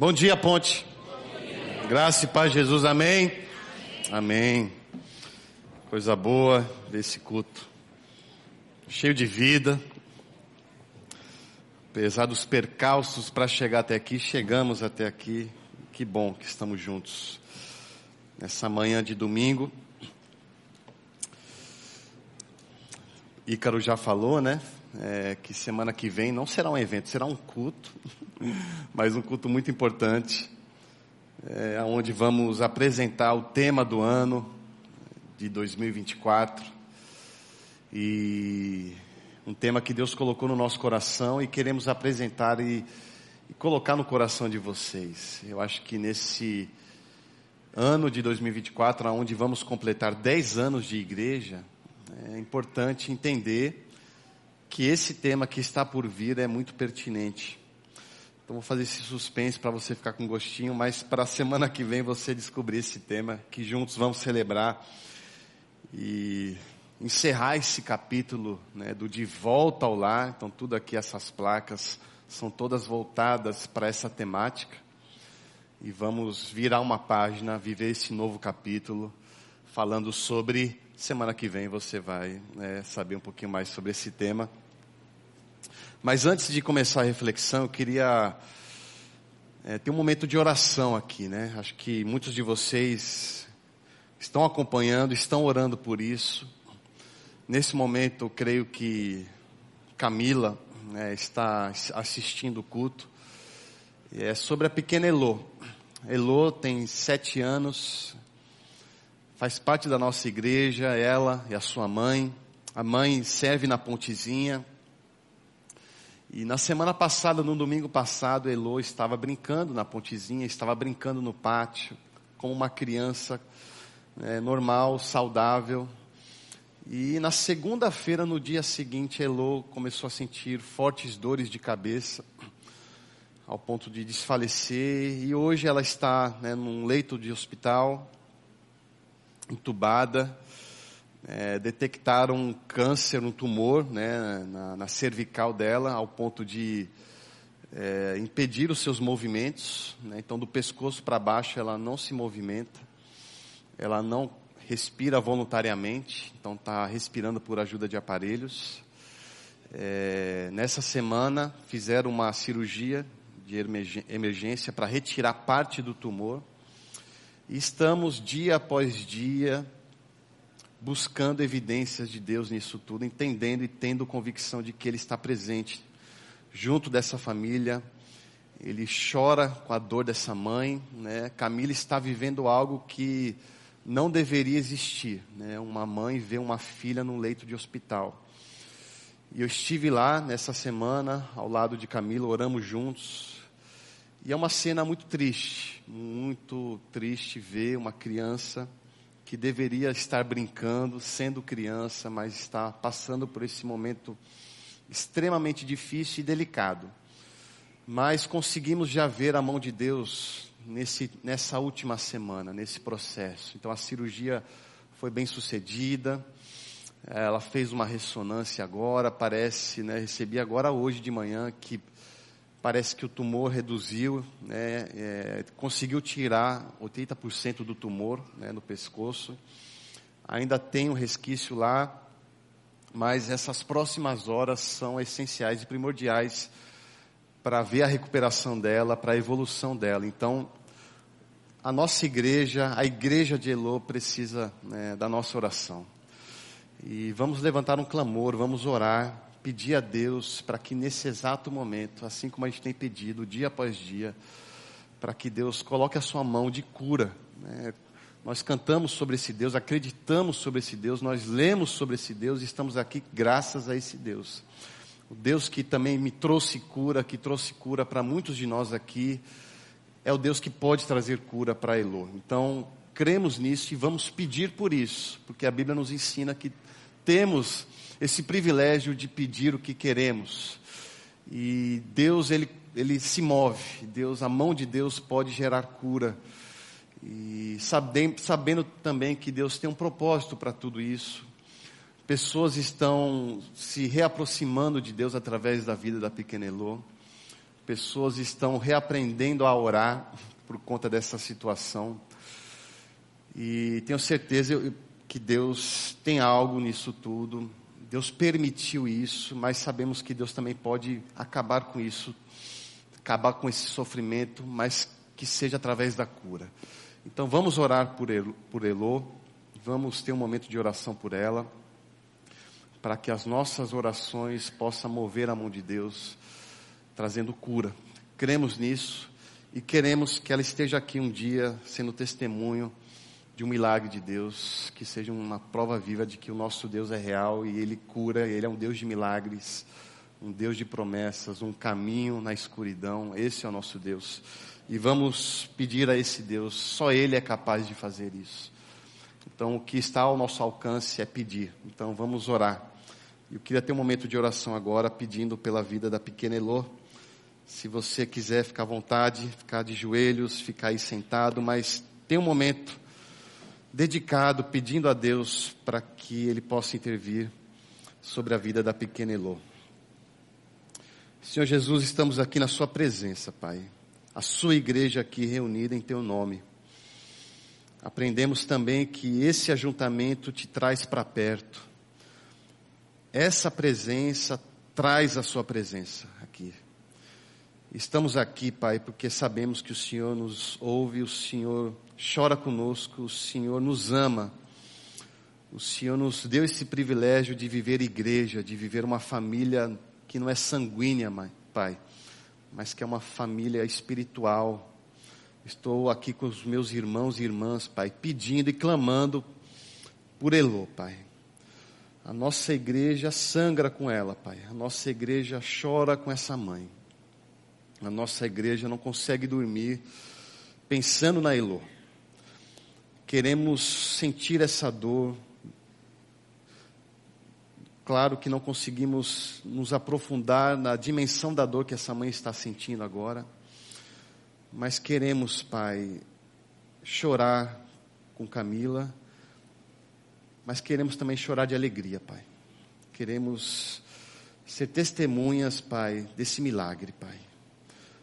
Bom dia, Ponte. Graça e paz, Jesus. Amém. Amém. Coisa boa desse culto. Cheio de vida. Apesar dos percalços para chegar até aqui, chegamos até aqui. Que bom que estamos juntos. Nessa manhã de domingo. Ícaro já falou, né? É, que semana que vem não será um evento, será um culto, mas um culto muito importante, é, onde vamos apresentar o tema do ano de 2024 e um tema que Deus colocou no nosso coração e queremos apresentar e, e colocar no coração de vocês. Eu acho que nesse ano de 2024, onde vamos completar 10 anos de igreja, é importante entender que esse tema que está por vir é muito pertinente. Então vou fazer esse suspense para você ficar com gostinho, mas para a semana que vem você descobrir esse tema que juntos vamos celebrar e encerrar esse capítulo né, do de volta ao lar. Então tudo aqui essas placas são todas voltadas para essa temática e vamos virar uma página, viver esse novo capítulo falando sobre semana que vem você vai né, saber um pouquinho mais sobre esse tema. Mas antes de começar a reflexão, eu queria é, ter um momento de oração aqui, né? Acho que muitos de vocês estão acompanhando, estão orando por isso. Nesse momento, eu creio que Camila né, está assistindo o culto. É sobre a pequena Elô. Elô tem sete anos, faz parte da nossa igreja, ela e a sua mãe. A mãe serve na pontezinha, e na semana passada, no domingo passado, Elo estava brincando na pontezinha, estava brincando no pátio, como uma criança é, normal, saudável. E na segunda-feira, no dia seguinte, Elo começou a sentir fortes dores de cabeça, ao ponto de desfalecer. E hoje ela está né, num leito de hospital, entubada é, detectaram um câncer, um tumor né, na, na cervical dela, ao ponto de é, impedir os seus movimentos. Né, então, do pescoço para baixo, ela não se movimenta, ela não respira voluntariamente, então está respirando por ajuda de aparelhos. É, nessa semana, fizeram uma cirurgia de emergência para retirar parte do tumor. E estamos dia após dia buscando evidências de Deus nisso tudo, entendendo e tendo convicção de que Ele está presente junto dessa família. Ele chora com a dor dessa mãe, né? Camila está vivendo algo que não deveria existir, né? Uma mãe vê uma filha num leito de hospital. E eu estive lá nessa semana, ao lado de Camila, oramos juntos. E é uma cena muito triste, muito triste ver uma criança que deveria estar brincando, sendo criança, mas está passando por esse momento extremamente difícil e delicado. Mas conseguimos já ver a mão de Deus nesse, nessa última semana, nesse processo. Então a cirurgia foi bem sucedida. Ela fez uma ressonância agora, parece, né, recebi agora hoje de manhã que parece que o tumor reduziu, né, é, conseguiu tirar 80% do tumor né, no pescoço. Ainda tem um resquício lá, mas essas próximas horas são essenciais e primordiais para ver a recuperação dela, para a evolução dela. Então, a nossa igreja, a igreja de Elô precisa né, da nossa oração. E vamos levantar um clamor, vamos orar pedir a Deus para que nesse exato momento, assim como a gente tem pedido dia após dia, para que Deus coloque a sua mão de cura. Né? Nós cantamos sobre esse Deus, acreditamos sobre esse Deus, nós lemos sobre esse Deus e estamos aqui graças a esse Deus. O Deus que também me trouxe cura, que trouxe cura para muitos de nós aqui, é o Deus que pode trazer cura para Elô. Então, cremos nisso e vamos pedir por isso, porque a Bíblia nos ensina que temos esse privilégio de pedir o que queremos. E Deus, ele, ele se move. Deus, a mão de Deus pode gerar cura. E sabendo, sabendo também que Deus tem um propósito para tudo isso. Pessoas estão se reaproximando de Deus através da vida da pequena Elô. pessoas estão reaprendendo a orar por conta dessa situação. E tenho certeza que Deus tem algo nisso tudo. Deus permitiu isso, mas sabemos que Deus também pode acabar com isso, acabar com esse sofrimento, mas que seja através da cura. Então vamos orar por, Elo, por Elô, vamos ter um momento de oração por ela, para que as nossas orações possam mover a mão de Deus, trazendo cura. Cremos nisso e queremos que ela esteja aqui um dia sendo testemunho de um milagre de Deus, que seja uma prova viva de que o nosso Deus é real e Ele cura, Ele é um Deus de milagres, um Deus de promessas, um caminho na escuridão. Esse é o nosso Deus. E vamos pedir a esse Deus, só Ele é capaz de fazer isso. Então, o que está ao nosso alcance é pedir. Então, vamos orar. Eu queria ter um momento de oração agora, pedindo pela vida da pequena Elô. Se você quiser ficar à vontade, ficar de joelhos, ficar aí sentado, mas tem um momento dedicado, pedindo a Deus para que Ele possa intervir sobre a vida da pequena Elô. Senhor Jesus, estamos aqui na Sua presença, Pai a sua igreja aqui reunida em teu nome. Aprendemos também que esse ajuntamento te traz para perto. Essa presença traz a sua presença aqui. Estamos aqui, Pai, porque sabemos que o Senhor nos ouve, o Senhor chora conosco, o Senhor nos ama. O Senhor nos deu esse privilégio de viver igreja, de viver uma família que não é sanguínea, Pai mas que é uma família espiritual. Estou aqui com os meus irmãos e irmãs, Pai, pedindo e clamando por Elô, Pai. A nossa igreja sangra com ela, Pai. A nossa igreja chora com essa mãe. A nossa igreja não consegue dormir pensando na Elô. Queremos sentir essa dor, Claro que não conseguimos nos aprofundar na dimensão da dor que essa mãe está sentindo agora, mas queremos, Pai, chorar com Camila, mas queremos também chorar de alegria, Pai. Queremos ser testemunhas, Pai, desse milagre, Pai.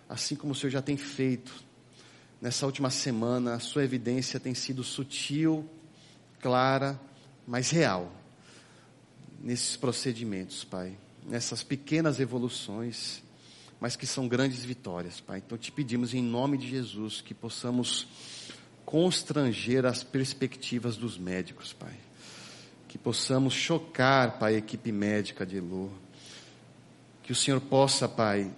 Assim como o Senhor já tem feito nessa última semana, a sua evidência tem sido sutil, clara, mas real nesses procedimentos, Pai, nessas pequenas evoluções, mas que são grandes vitórias, Pai. Então te pedimos em nome de Jesus que possamos constranger as perspectivas dos médicos, Pai. Que possamos chocar, Pai, a equipe médica de Elô. Que o Senhor possa, Pai,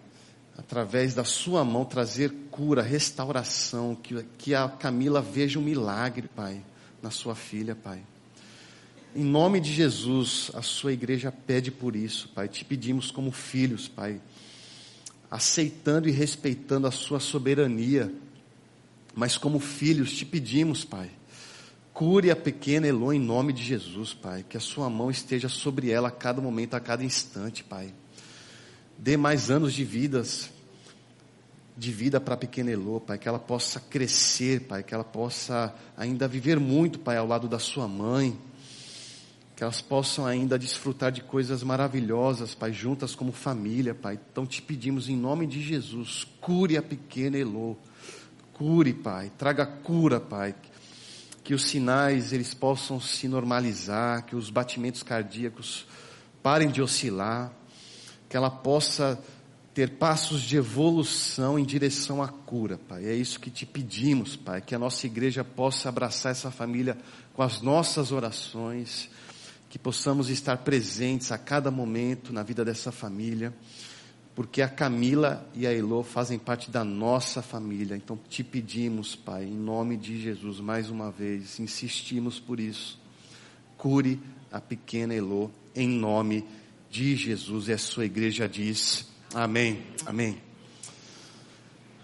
através da sua mão trazer cura, restauração, que, que a Camila veja um milagre, Pai, na sua filha, Pai. Em nome de Jesus, a sua igreja pede por isso, Pai. Te pedimos como filhos, Pai, aceitando e respeitando a sua soberania. Mas como filhos, te pedimos, Pai, cure a pequena Elô em nome de Jesus, Pai. Que a sua mão esteja sobre ela a cada momento, a cada instante, Pai. Dê mais anos de vidas, de vida para a pequena Elô, Pai, que ela possa crescer, Pai, que ela possa ainda viver muito, Pai, ao lado da sua mãe que elas possam ainda desfrutar de coisas maravilhosas, Pai, juntas como família, Pai. Então te pedimos em nome de Jesus, cure a pequena Elô. Cure, Pai, traga cura, Pai. Que os sinais eles possam se normalizar, que os batimentos cardíacos parem de oscilar, que ela possa ter passos de evolução em direção à cura, Pai. É isso que te pedimos, Pai, que a nossa igreja possa abraçar essa família com as nossas orações que possamos estar presentes a cada momento na vida dessa família, porque a Camila e a Elô fazem parte da nossa família. Então te pedimos, Pai, em nome de Jesus, mais uma vez, insistimos por isso. Cure a pequena Elô, em nome de Jesus. E a sua igreja diz: Amém. Amém.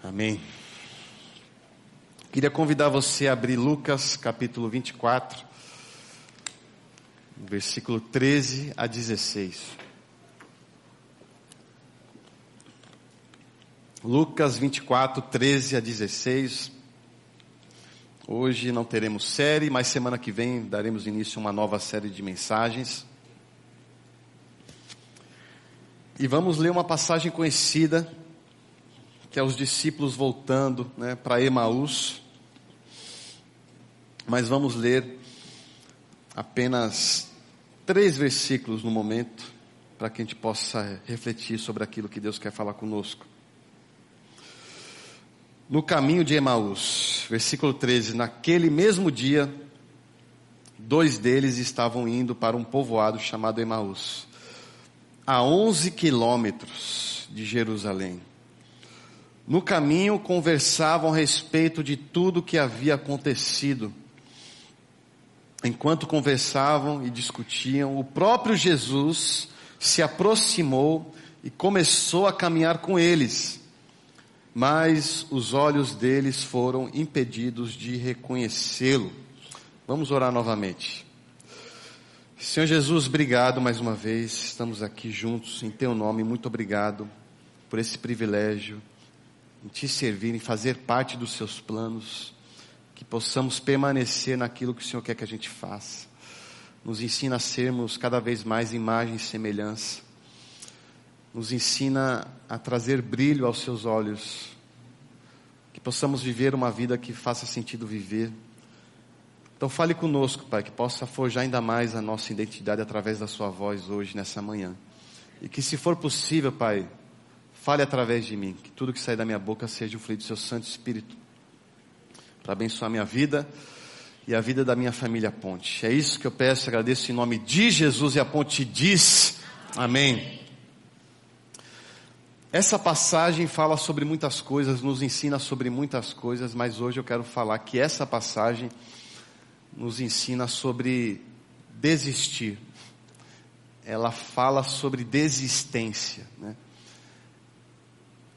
Amém. Queria convidar você a abrir Lucas capítulo 24 versículo 13 a 16. Lucas 24, 13 a 16. Hoje não teremos série, mas semana que vem daremos início a uma nova série de mensagens. E vamos ler uma passagem conhecida que é os discípulos voltando né, para Emaús. Mas vamos ler apenas três versículos no momento, para que a gente possa refletir sobre aquilo que Deus quer falar conosco. No caminho de Emaús, versículo 13: Naquele mesmo dia, dois deles estavam indo para um povoado chamado Emaús, a 11 quilômetros de Jerusalém. No caminho conversavam a respeito de tudo o que havia acontecido. Enquanto conversavam e discutiam, o próprio Jesus se aproximou e começou a caminhar com eles. Mas os olhos deles foram impedidos de reconhecê-lo. Vamos orar novamente. Senhor Jesus, obrigado mais uma vez. Estamos aqui juntos em Teu nome. Muito obrigado por esse privilégio em Te servir, em fazer parte dos Seus planos. Que possamos permanecer naquilo que o Senhor quer que a gente faça. Nos ensina a sermos cada vez mais imagem e semelhança. Nos ensina a trazer brilho aos Seus olhos. Que possamos viver uma vida que faça sentido viver então fale conosco, Pai, que possa forjar ainda mais a nossa identidade através da Sua voz hoje, nessa manhã. E que se for possível, Pai, fale através de mim, que tudo que sair da minha boca seja o fluido do Seu Santo Espírito, para abençoar a minha vida e a vida da minha família Ponte. É isso que eu peço, agradeço em nome de Jesus e a Ponte diz, amém. Essa passagem fala sobre muitas coisas, nos ensina sobre muitas coisas, mas hoje eu quero falar que essa passagem nos ensina sobre desistir. Ela fala sobre desistência. Né?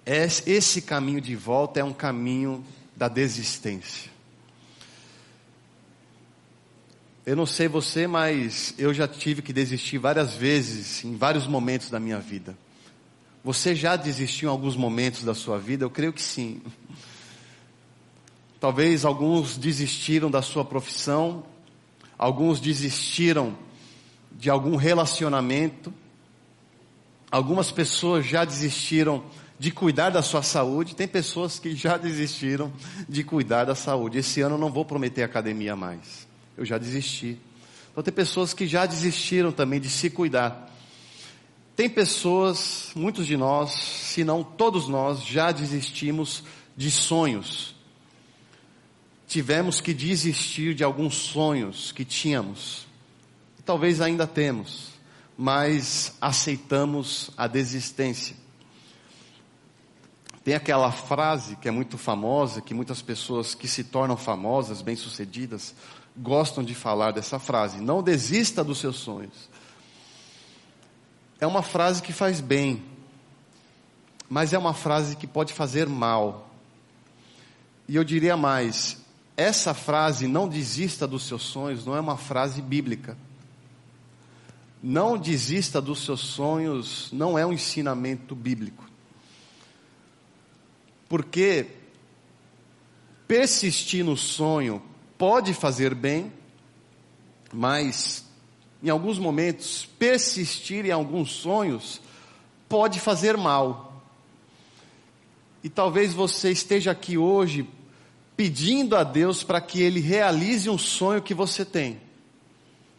Esse caminho de volta é um caminho da desistência. Eu não sei você, mas eu já tive que desistir várias vezes, em vários momentos da minha vida. Você já desistiu em alguns momentos da sua vida? Eu creio que sim. Talvez alguns desistiram da sua profissão, alguns desistiram de algum relacionamento, algumas pessoas já desistiram de cuidar da sua saúde, tem pessoas que já desistiram de cuidar da saúde. Esse ano eu não vou prometer academia mais, eu já desisti. Então tem pessoas que já desistiram também de se cuidar. Tem pessoas, muitos de nós, se não todos nós, já desistimos de sonhos tivemos que desistir de alguns sonhos que tínhamos. Talvez ainda temos, mas aceitamos a desistência. Tem aquela frase que é muito famosa, que muitas pessoas que se tornam famosas, bem-sucedidas, gostam de falar dessa frase: não desista dos seus sonhos. É uma frase que faz bem, mas é uma frase que pode fazer mal. E eu diria mais: essa frase, não desista dos seus sonhos, não é uma frase bíblica. Não desista dos seus sonhos, não é um ensinamento bíblico. Porque persistir no sonho pode fazer bem, mas em alguns momentos, persistir em alguns sonhos pode fazer mal. E talvez você esteja aqui hoje pedindo a Deus para que Ele realize um sonho que você tem.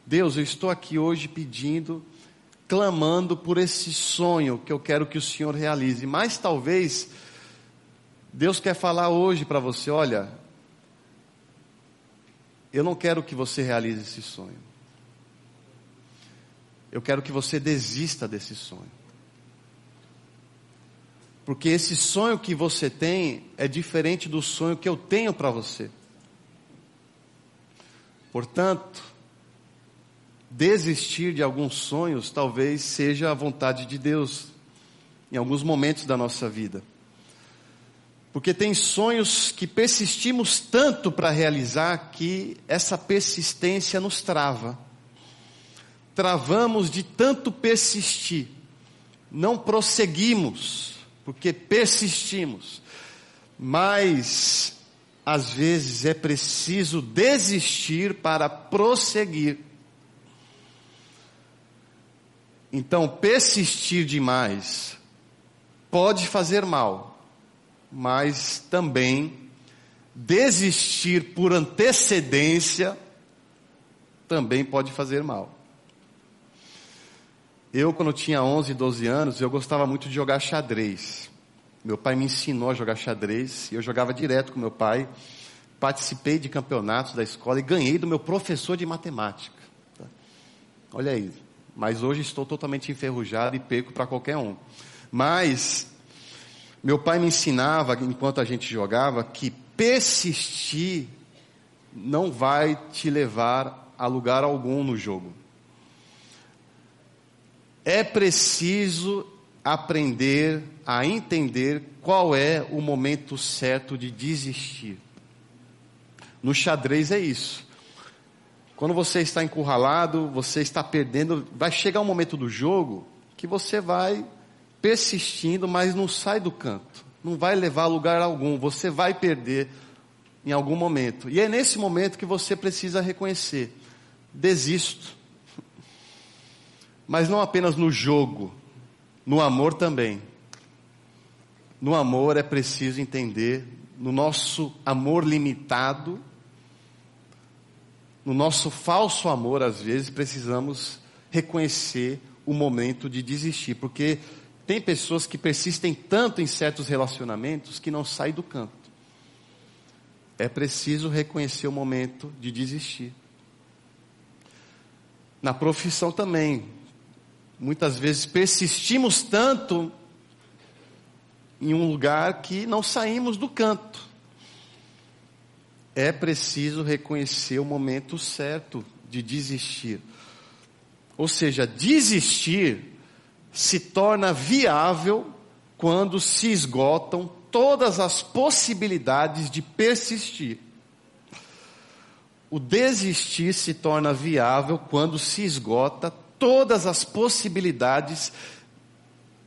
Deus, eu estou aqui hoje pedindo, clamando por esse sonho que eu quero que o Senhor realize. Mas talvez Deus quer falar hoje para você: olha, eu não quero que você realize esse sonho. Eu quero que você desista desse sonho. Porque esse sonho que você tem é diferente do sonho que eu tenho para você. Portanto, desistir de alguns sonhos talvez seja a vontade de Deus em alguns momentos da nossa vida. Porque tem sonhos que persistimos tanto para realizar que essa persistência nos trava. Travamos de tanto persistir, não prosseguimos porque persistimos. Mas, às vezes, é preciso desistir para prosseguir. Então, persistir demais pode fazer mal, mas também desistir por antecedência também pode fazer mal. Eu, quando tinha 11, 12 anos, eu gostava muito de jogar xadrez. Meu pai me ensinou a jogar xadrez e eu jogava direto com meu pai. Participei de campeonatos da escola e ganhei do meu professor de matemática. Tá? Olha aí. Mas hoje estou totalmente enferrujado e perco para qualquer um. Mas meu pai me ensinava, enquanto a gente jogava, que persistir não vai te levar a lugar algum no jogo é preciso aprender a entender qual é o momento certo de desistir. No xadrez é isso. Quando você está encurralado, você está perdendo, vai chegar um momento do jogo que você vai persistindo, mas não sai do canto. Não vai levar a lugar algum, você vai perder em algum momento. E é nesse momento que você precisa reconhecer: desisto mas não apenas no jogo, no amor também. No amor é preciso entender, no nosso amor limitado, no nosso falso amor, às vezes, precisamos reconhecer o momento de desistir, porque tem pessoas que persistem tanto em certos relacionamentos que não saem do canto. É preciso reconhecer o momento de desistir. Na profissão também, muitas vezes persistimos tanto em um lugar que não saímos do canto. É preciso reconhecer o momento certo de desistir. Ou seja, desistir se torna viável quando se esgotam todas as possibilidades de persistir. O desistir se torna viável quando se esgota todas as possibilidades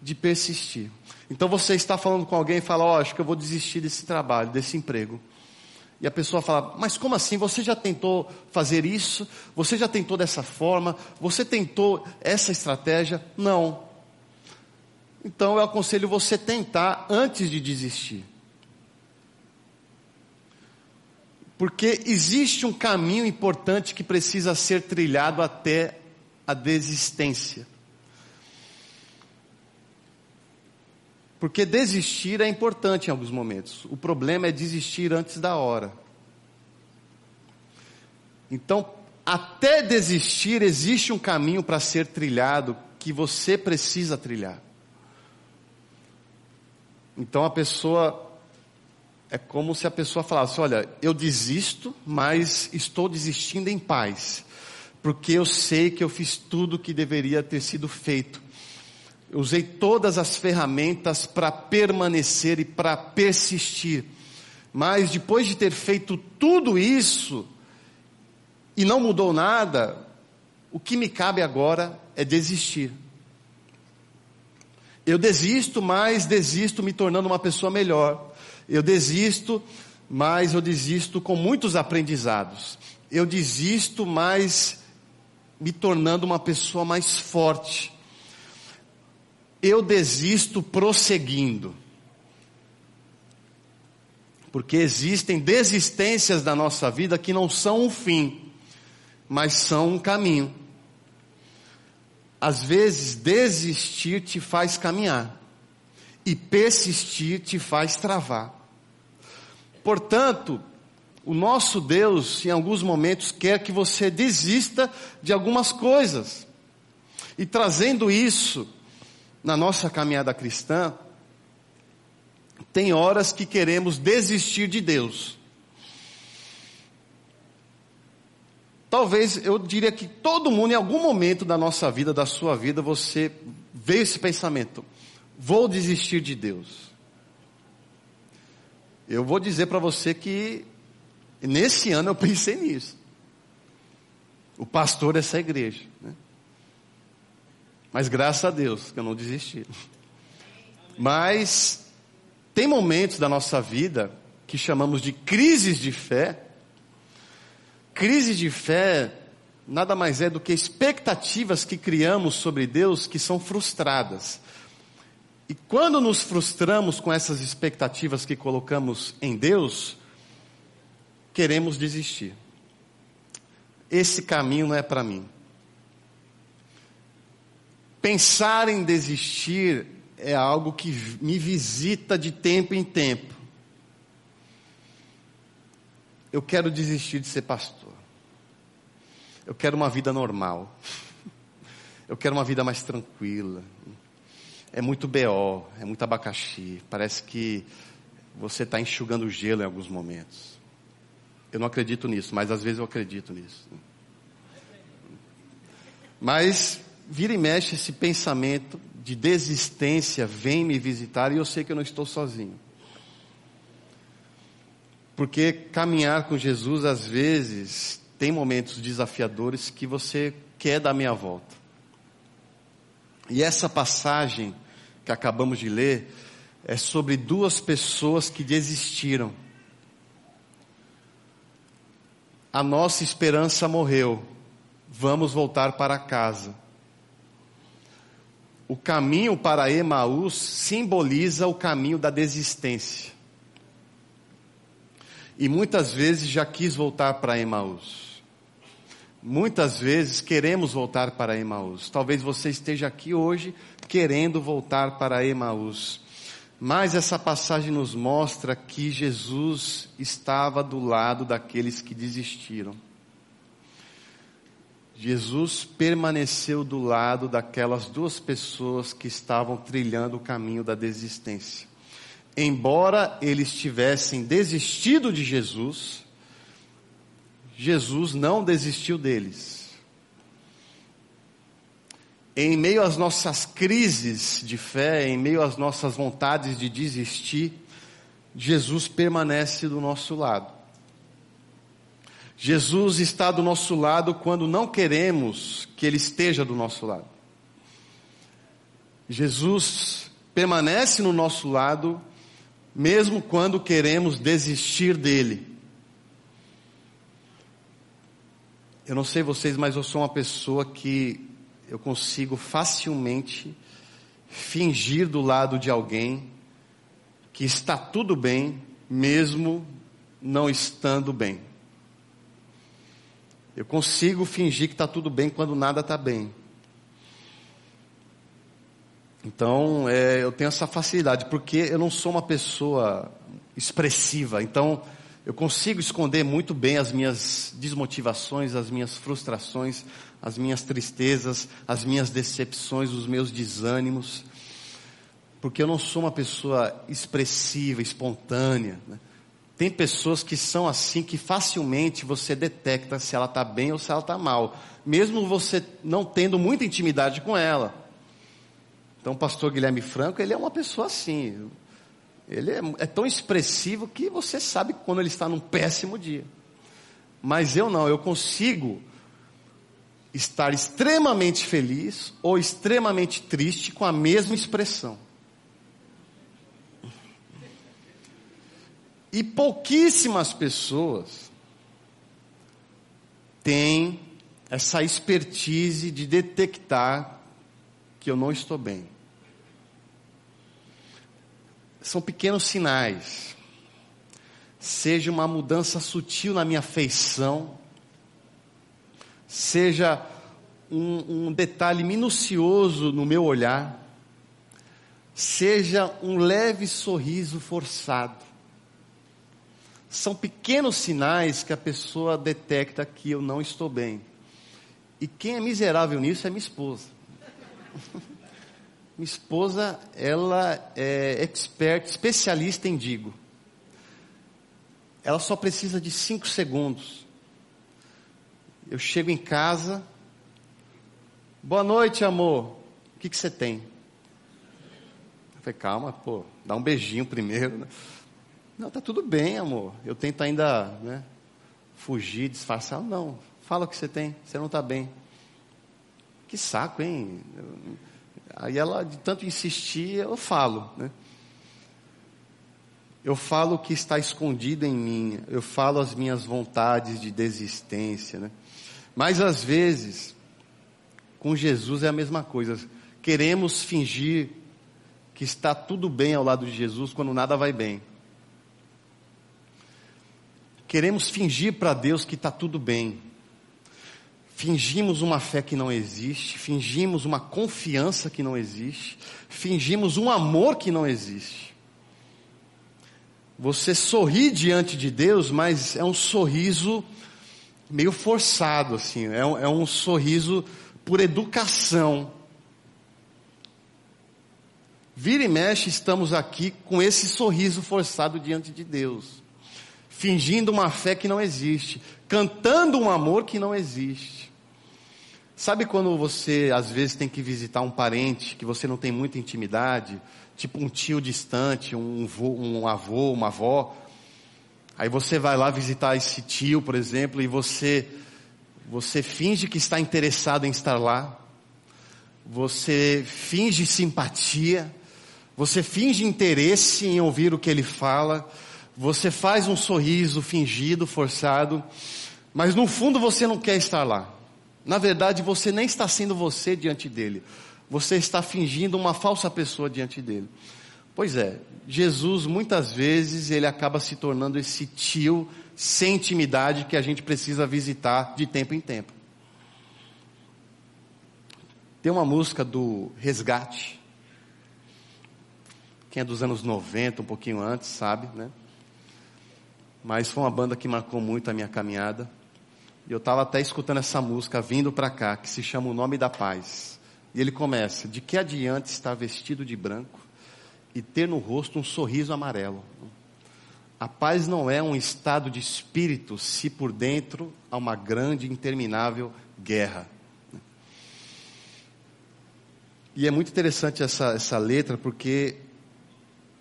de persistir. Então você está falando com alguém e fala: Ó, oh, acho que eu vou desistir desse trabalho, desse emprego. E a pessoa fala: Mas como assim? Você já tentou fazer isso? Você já tentou dessa forma? Você tentou essa estratégia? Não. Então eu aconselho você tentar antes de desistir. Porque existe um caminho importante que precisa ser trilhado até a desistência. Porque desistir é importante em alguns momentos. O problema é desistir antes da hora. Então, até desistir, existe um caminho para ser trilhado que você precisa trilhar. Então a pessoa é como se a pessoa falasse: Olha, eu desisto, mas estou desistindo em paz porque eu sei que eu fiz tudo o que deveria ter sido feito. Usei todas as ferramentas para permanecer e para persistir. Mas depois de ter feito tudo isso e não mudou nada, o que me cabe agora é desistir. Eu desisto, mas desisto me tornando uma pessoa melhor. Eu desisto, mas eu desisto com muitos aprendizados. Eu desisto, mas me tornando uma pessoa mais forte. Eu desisto prosseguindo. Porque existem desistências da nossa vida que não são um fim, mas são um caminho. Às vezes, desistir te faz caminhar, e persistir te faz travar. Portanto, o nosso Deus, em alguns momentos, quer que você desista de algumas coisas. E trazendo isso na nossa caminhada cristã, tem horas que queremos desistir de Deus. Talvez eu diria que todo mundo, em algum momento da nossa vida, da sua vida, você veio esse pensamento: vou desistir de Deus. Eu vou dizer para você que nesse ano eu pensei nisso. O pastor dessa igreja. Né? Mas graças a Deus que eu não desisti. Mas tem momentos da nossa vida que chamamos de crises de fé. Crise de fé nada mais é do que expectativas que criamos sobre Deus que são frustradas. E quando nos frustramos com essas expectativas que colocamos em Deus, queremos desistir. Esse caminho não é para mim. Pensar em desistir é algo que me visita de tempo em tempo. Eu quero desistir de ser pastor. Eu quero uma vida normal. Eu quero uma vida mais tranquila. É muito BO, é muito abacaxi. Parece que você está enxugando gelo em alguns momentos. Eu não acredito nisso, mas às vezes eu acredito nisso. Mas vira e mexe esse pensamento de desistência vem me visitar e eu sei que eu não estou sozinho. Porque caminhar com Jesus, às vezes, tem momentos desafiadores que você quer dar meia volta. E essa passagem que acabamos de ler é sobre duas pessoas que desistiram. A nossa esperança morreu, vamos voltar para casa. O caminho para Emaús simboliza o caminho da desistência. E muitas vezes já quis voltar para Emaús. Muitas vezes queremos voltar para Emaús. Talvez você esteja aqui hoje querendo voltar para Emaús. Mas essa passagem nos mostra que Jesus estava do lado daqueles que desistiram. Jesus permaneceu do lado daquelas duas pessoas que estavam trilhando o caminho da desistência. Embora eles tivessem desistido de Jesus, Jesus não desistiu deles. Em meio às nossas crises de fé, em meio às nossas vontades de desistir, Jesus permanece do nosso lado. Jesus está do nosso lado quando não queremos que Ele esteja do nosso lado. Jesus permanece no nosso lado, mesmo quando queremos desistir dele. Eu não sei vocês, mas eu sou uma pessoa que eu consigo facilmente fingir do lado de alguém que está tudo bem, mesmo não estando bem. Eu consigo fingir que está tudo bem quando nada está bem. Então, é, eu tenho essa facilidade, porque eu não sou uma pessoa expressiva. Então, eu consigo esconder muito bem as minhas desmotivações, as minhas frustrações, as minhas tristezas, as minhas decepções, os meus desânimos. Porque eu não sou uma pessoa expressiva, espontânea. Né? Tem pessoas que são assim que facilmente você detecta se ela está bem ou se ela está mal, mesmo você não tendo muita intimidade com ela. Então, o pastor Guilherme Franco, ele é uma pessoa assim. Ele é, é tão expressivo que você sabe quando ele está num péssimo dia. Mas eu não, eu consigo estar extremamente feliz ou extremamente triste com a mesma expressão. E pouquíssimas pessoas têm essa expertise de detectar que eu não estou bem. São pequenos sinais. Seja uma mudança sutil na minha feição, seja um, um detalhe minucioso no meu olhar, seja um leve sorriso forçado são pequenos sinais que a pessoa detecta que eu não estou bem. E quem é miserável nisso é minha esposa. minha esposa, ela é expert, especialista em digo. Ela só precisa de cinco segundos. Eu chego em casa. Boa noite, amor. O que, que você tem? Eu falei, calma, pô, dá um beijinho primeiro. Né? Não, tá tudo bem, amor. Eu tento ainda, né, fugir, disfarçar. Não, fala o que você tem. Você não está bem. Que saco, hein? Aí ela, de tanto insistir, eu falo, né? Eu falo o que está escondido em mim. Eu falo as minhas vontades de desistência, né? Mas às vezes, com Jesus é a mesma coisa. Queremos fingir que está tudo bem ao lado de Jesus quando nada vai bem. Queremos fingir para Deus que está tudo bem. Fingimos uma fé que não existe, fingimos uma confiança que não existe, fingimos um amor que não existe. Você sorri diante de Deus, mas é um sorriso meio forçado, assim, é um, é um sorriso por educação. Vira e mexe, estamos aqui com esse sorriso forçado diante de Deus, fingindo uma fé que não existe, cantando um amor que não existe. Sabe quando você às vezes tem que visitar um parente que você não tem muita intimidade, tipo um tio distante, um, um avô, uma avó, Aí você vai lá visitar esse tio, por exemplo, e você você finge que está interessado em estar lá. Você finge simpatia. Você finge interesse em ouvir o que ele fala. Você faz um sorriso fingido, forçado, mas no fundo você não quer estar lá. Na verdade, você nem está sendo você diante dele. Você está fingindo uma falsa pessoa diante dele. Pois é, Jesus muitas vezes ele acaba se tornando esse tio sem intimidade que a gente precisa visitar de tempo em tempo. Tem uma música do Resgate. Quem é dos anos 90, um pouquinho antes, sabe, né? Mas foi uma banda que marcou muito a minha caminhada. E eu estava até escutando essa música vindo para cá, que se chama O Nome da Paz. E ele começa: De que adiante estar vestido de branco? E ter no rosto um sorriso amarelo. A paz não é um estado de espírito se por dentro há uma grande interminável guerra. E é muito interessante essa, essa letra porque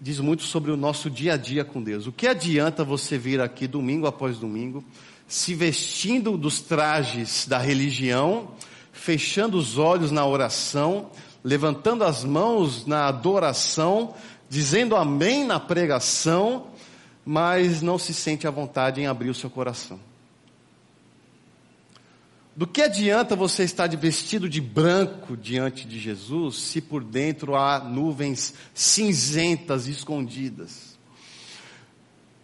diz muito sobre o nosso dia a dia com Deus. O que adianta você vir aqui domingo após domingo, se vestindo dos trajes da religião, fechando os olhos na oração, levantando as mãos na adoração, dizendo amém na pregação, mas não se sente à vontade em abrir o seu coração. Do que adianta você estar de vestido de branco diante de Jesus, se por dentro há nuvens cinzentas escondidas?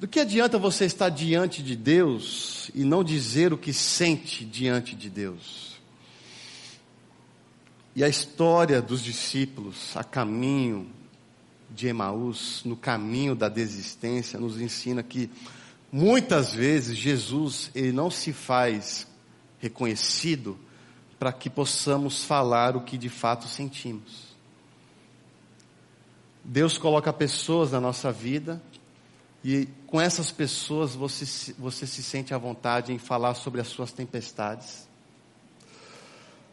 Do que adianta você estar diante de Deus e não dizer o que sente diante de Deus? E a história dos discípulos a caminho de Emaús, no caminho da desistência, nos ensina que muitas vezes Jesus ele não se faz reconhecido para que possamos falar o que de fato sentimos. Deus coloca pessoas na nossa vida e com essas pessoas você, você se sente à vontade em falar sobre as suas tempestades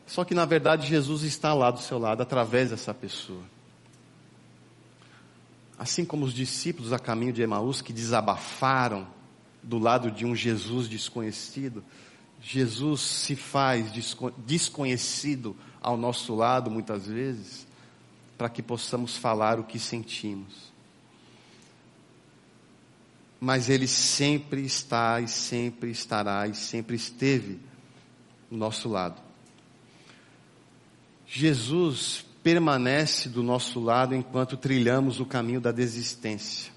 só que na verdade Jesus está lá do seu lado através dessa pessoa. Assim como os discípulos a caminho de Emaús que desabafaram do lado de um Jesus desconhecido, Jesus se faz desconhecido ao nosso lado muitas vezes, para que possamos falar o que sentimos. Mas Ele sempre está e sempre estará e sempre esteve do nosso lado. Jesus permanece do nosso lado enquanto trilhamos o caminho da desistência.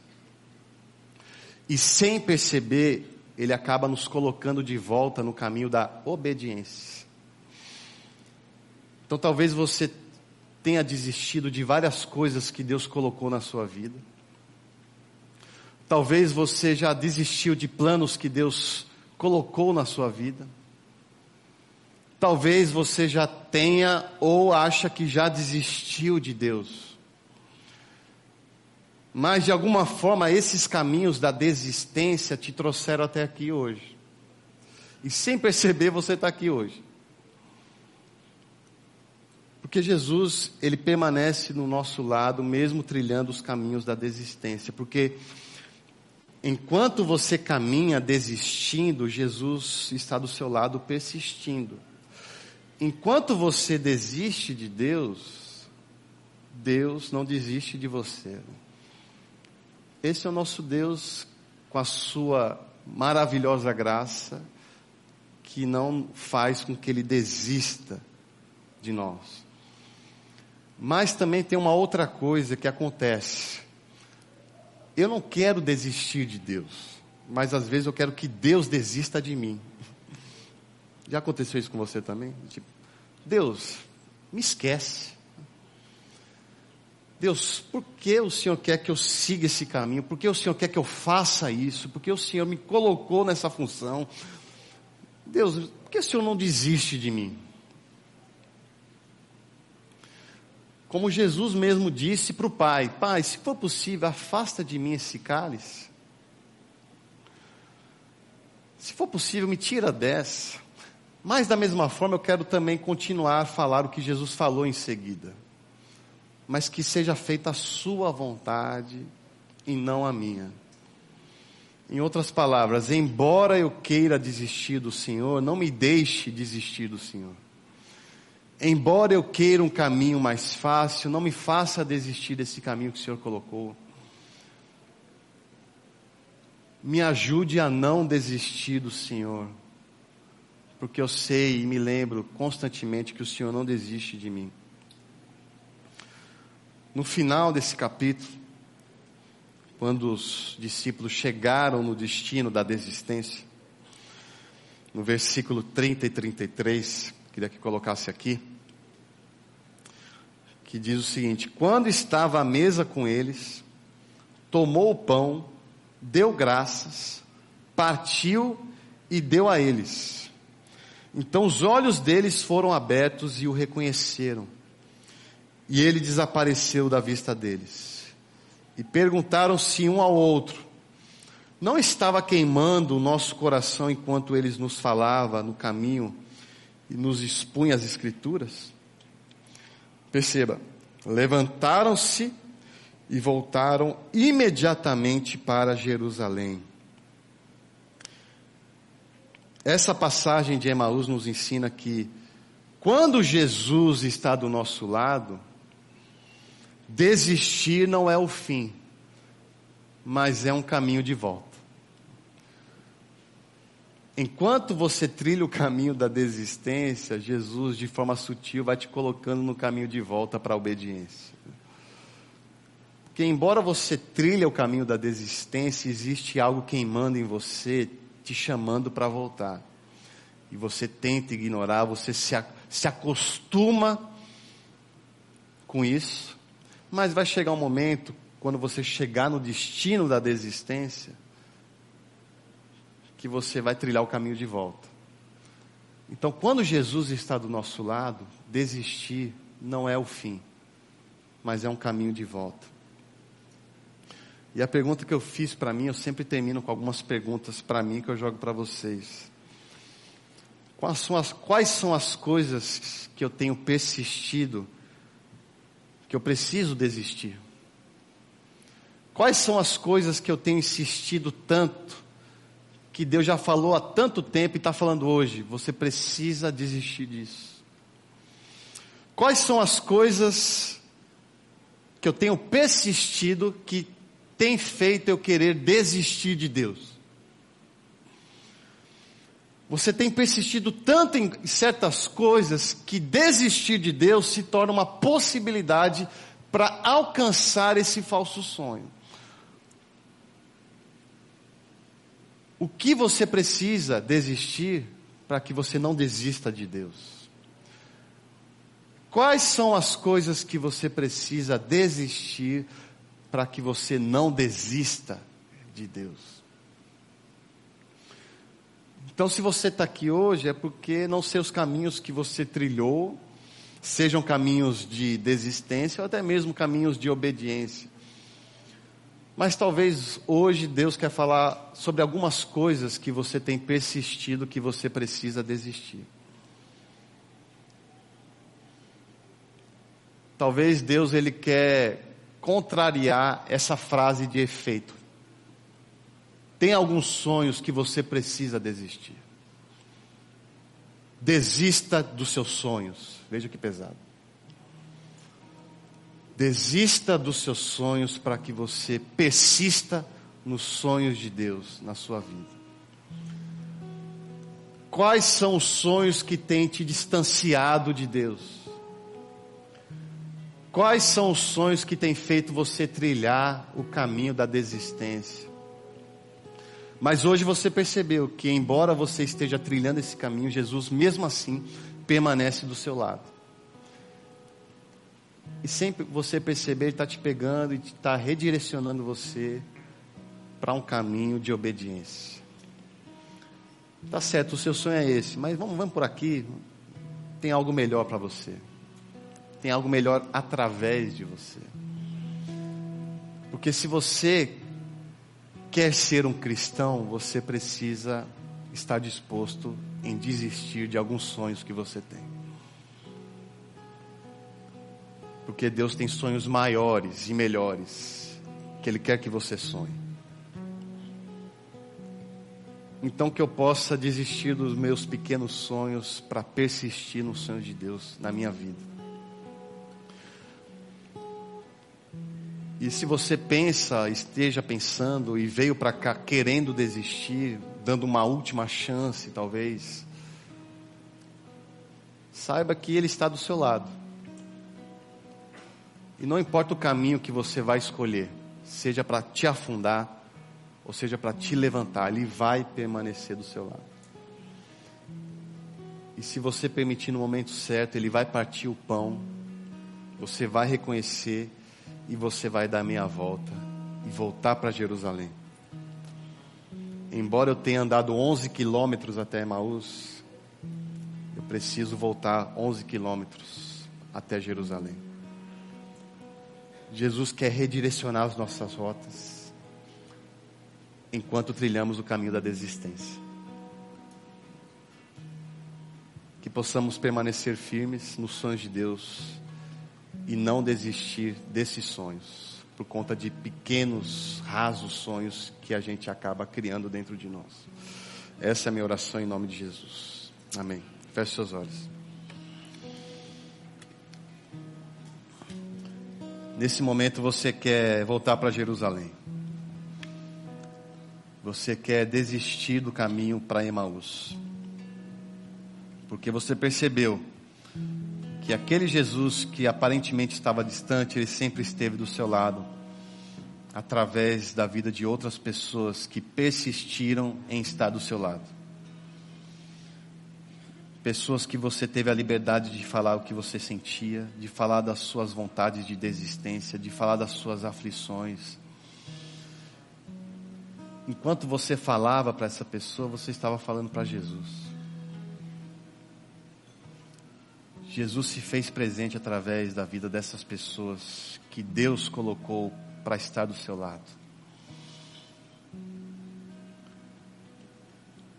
E sem perceber, ele acaba nos colocando de volta no caminho da obediência. Então talvez você tenha desistido de várias coisas que Deus colocou na sua vida. Talvez você já desistiu de planos que Deus colocou na sua vida. Talvez você já tenha ou acha que já desistiu de Deus. Mas de alguma forma esses caminhos da desistência te trouxeram até aqui hoje. E sem perceber você está aqui hoje. Porque Jesus, ele permanece no nosso lado, mesmo trilhando os caminhos da desistência. Porque enquanto você caminha desistindo, Jesus está do seu lado persistindo enquanto você desiste de Deus, Deus não desiste de você. Esse é o nosso Deus com a sua maravilhosa graça, que não faz com que ele desista de nós. Mas também tem uma outra coisa que acontece. Eu não quero desistir de Deus, mas às vezes eu quero que Deus desista de mim. Já aconteceu isso com você também? Tipo, Deus, me esquece. Deus, por que o Senhor quer que eu siga esse caminho? Por que o Senhor quer que eu faça isso? Por que o Senhor me colocou nessa função? Deus, por que o Senhor não desiste de mim? Como Jesus mesmo disse para o Pai: Pai, se for possível, afasta de mim esse cálice. Se for possível, me tira dessa. Mas da mesma forma, eu quero também continuar a falar o que Jesus falou em seguida mas que seja feita a sua vontade e não a minha. Em outras palavras, embora eu queira desistir do Senhor, não me deixe desistir do Senhor. Embora eu queira um caminho mais fácil, não me faça desistir desse caminho que o Senhor colocou. Me ajude a não desistir do Senhor, porque eu sei e me lembro constantemente que o Senhor não desiste de mim no final desse capítulo, quando os discípulos chegaram no destino da desistência, no versículo 30 e 33, queria que colocasse aqui, que diz o seguinte: Quando estava à mesa com eles, tomou o pão, deu graças, partiu e deu a eles. Então os olhos deles foram abertos e o reconheceram e ele desapareceu da vista deles. E perguntaram-se um ao outro: Não estava queimando o nosso coração enquanto eles nos falava no caminho e nos expunha as escrituras? Perceba, levantaram-se e voltaram imediatamente para Jerusalém. Essa passagem de Emaús nos ensina que quando Jesus está do nosso lado, Desistir não é o fim, mas é um caminho de volta. Enquanto você trilha o caminho da desistência, Jesus, de forma sutil, vai te colocando no caminho de volta para a obediência. Porque, embora você trilhe o caminho da desistência, existe algo queimando em você, te chamando para voltar. E você tenta ignorar, você se, se acostuma com isso, mas vai chegar um momento, quando você chegar no destino da desistência, que você vai trilhar o caminho de volta. Então, quando Jesus está do nosso lado, desistir não é o fim, mas é um caminho de volta. E a pergunta que eu fiz para mim, eu sempre termino com algumas perguntas para mim que eu jogo para vocês. Quais são, as, quais são as coisas que eu tenho persistido que eu preciso desistir? Quais são as coisas que eu tenho insistido tanto, que Deus já falou há tanto tempo e está falando hoje? Você precisa desistir disso. Quais são as coisas que eu tenho persistido que tem feito eu querer desistir de Deus? Você tem persistido tanto em certas coisas que desistir de Deus se torna uma possibilidade para alcançar esse falso sonho. O que você precisa desistir para que você não desista de Deus? Quais são as coisas que você precisa desistir para que você não desista de Deus? Então, se você está aqui hoje, é porque não sei os caminhos que você trilhou, sejam caminhos de desistência ou até mesmo caminhos de obediência. Mas talvez hoje Deus quer falar sobre algumas coisas que você tem persistido, que você precisa desistir. Talvez Deus ele quer contrariar essa frase de efeito. Tem alguns sonhos que você precisa desistir. Desista dos seus sonhos. Veja que pesado. Desista dos seus sonhos para que você persista nos sonhos de Deus na sua vida. Quais são os sonhos que têm te distanciado de Deus? Quais são os sonhos que têm feito você trilhar o caminho da desistência? Mas hoje você percebeu que, embora você esteja trilhando esse caminho, Jesus, mesmo assim, permanece do seu lado. E sempre você perceber, Ele está te pegando e está redirecionando você para um caminho de obediência. Tá certo, o seu sonho é esse, mas vamos, vamos por aqui. Tem algo melhor para você. Tem algo melhor através de você. Porque se você quer ser um cristão, você precisa estar disposto em desistir de alguns sonhos que você tem. Porque Deus tem sonhos maiores e melhores que Ele quer que você sonhe. Então que eu possa desistir dos meus pequenos sonhos para persistir nos sonhos de Deus na minha vida. E se você pensa, esteja pensando e veio para cá querendo desistir, dando uma última chance, talvez, saiba que Ele está do seu lado. E não importa o caminho que você vai escolher, seja para te afundar, ou seja para te levantar, Ele vai permanecer do seu lado. E se você permitir no momento certo, Ele vai partir o pão, você vai reconhecer e você vai dar meia volta e voltar para Jerusalém. Embora eu tenha andado 11 quilômetros até Emaús, eu preciso voltar 11 quilômetros até Jerusalém. Jesus quer redirecionar as nossas rotas enquanto trilhamos o caminho da desistência. Que possamos permanecer firmes nos sonhos de Deus e não desistir desses sonhos por conta de pequenos, rasos sonhos que a gente acaba criando dentro de nós. Essa é a minha oração em nome de Jesus. Amém. Feche seus olhos. Nesse momento você quer voltar para Jerusalém. Você quer desistir do caminho para Emaús. Porque você percebeu que aquele Jesus que aparentemente estava distante, ele sempre esteve do seu lado, através da vida de outras pessoas que persistiram em estar do seu lado. Pessoas que você teve a liberdade de falar o que você sentia, de falar das suas vontades de desistência, de falar das suas aflições. Enquanto você falava para essa pessoa, você estava falando para Jesus. Jesus se fez presente através da vida dessas pessoas que Deus colocou para estar do seu lado.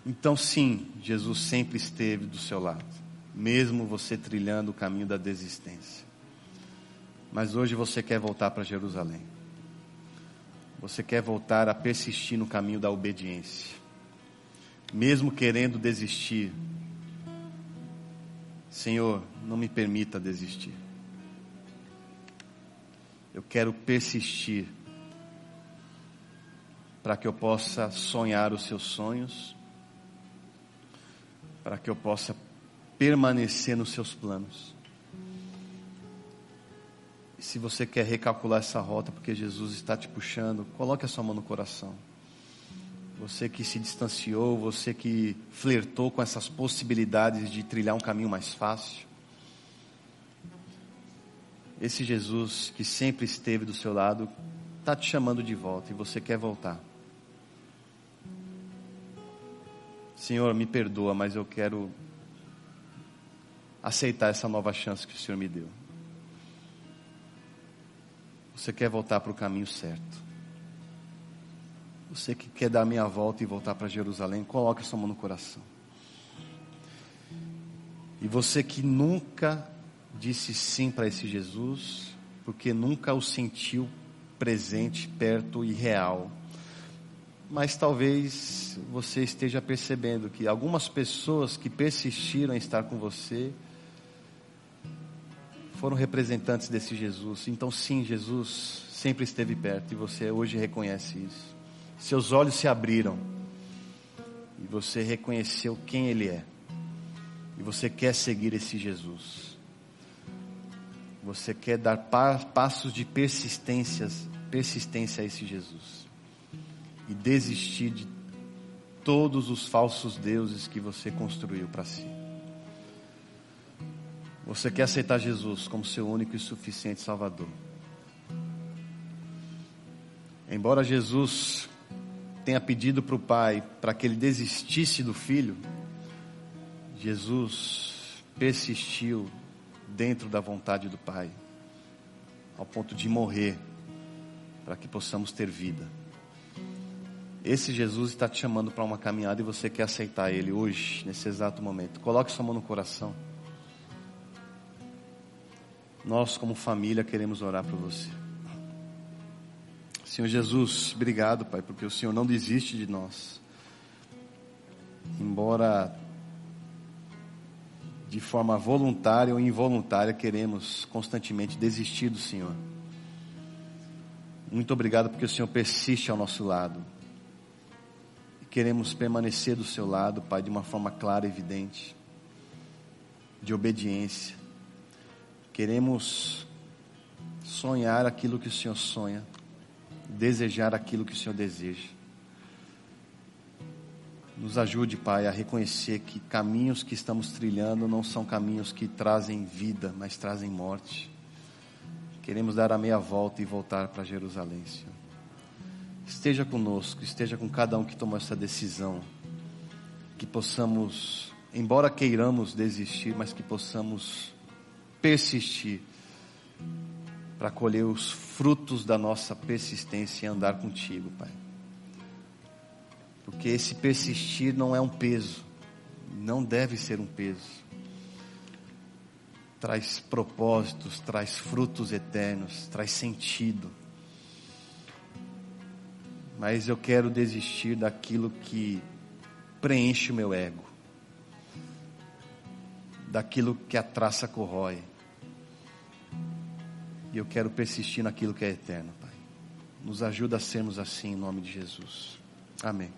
Então, sim, Jesus sempre esteve do seu lado, mesmo você trilhando o caminho da desistência. Mas hoje você quer voltar para Jerusalém. Você quer voltar a persistir no caminho da obediência. Mesmo querendo desistir, Senhor, não me permita desistir. Eu quero persistir para que eu possa sonhar os seus sonhos, para que eu possa permanecer nos seus planos. E se você quer recalcular essa rota porque Jesus está te puxando, coloque a sua mão no coração. Você que se distanciou, você que flertou com essas possibilidades de trilhar um caminho mais fácil. Esse Jesus que sempre esteve do seu lado, está te chamando de volta e você quer voltar. Senhor, me perdoa, mas eu quero aceitar essa nova chance que o Senhor me deu. Você quer voltar para o caminho certo. Você que quer dar a minha volta e voltar para Jerusalém, coloque sua mão no coração. E você que nunca disse sim para esse Jesus, porque nunca o sentiu presente, perto e real. Mas talvez você esteja percebendo que algumas pessoas que persistiram em estar com você foram representantes desse Jesus. Então, sim, Jesus sempre esteve perto e você hoje reconhece isso seus olhos se abriram e você reconheceu quem Ele é, e você quer seguir esse Jesus. Você quer dar pa passos de persistências, persistência a esse Jesus. E desistir de todos os falsos deuses que você construiu para si. Você quer aceitar Jesus como seu único e suficiente Salvador. Embora Jesus tenha pedido para o Pai para que ele desistisse do filho, Jesus persistiu dentro da vontade do Pai, ao ponto de morrer, para que possamos ter vida. Esse Jesus está te chamando para uma caminhada e você quer aceitar Ele hoje, nesse exato momento. Coloque sua mão no coração. Nós, como família, queremos orar por você. Senhor Jesus, obrigado, Pai, porque o Senhor não desiste de nós. Embora de forma voluntária ou involuntária queremos constantemente desistir do Senhor. Muito obrigado porque o Senhor persiste ao nosso lado. E queremos permanecer do seu lado, Pai, de uma forma clara e evidente, de obediência. Queremos sonhar aquilo que o Senhor sonha, desejar aquilo que o Senhor deseja. Nos ajude, Pai, a reconhecer que caminhos que estamos trilhando não são caminhos que trazem vida, mas trazem morte. Queremos dar a meia volta e voltar para Jerusalém, Senhor. Esteja conosco, esteja com cada um que tomou essa decisão. Que possamos, embora queiramos desistir, mas que possamos persistir para colher os frutos da nossa persistência e andar contigo, Pai. Porque esse persistir não é um peso, não deve ser um peso. Traz propósitos, traz frutos eternos, traz sentido. Mas eu quero desistir daquilo que preenche o meu ego, daquilo que a traça corrói e eu quero persistir naquilo que é eterno, Pai. Nos ajuda a sermos assim em nome de Jesus. Amém.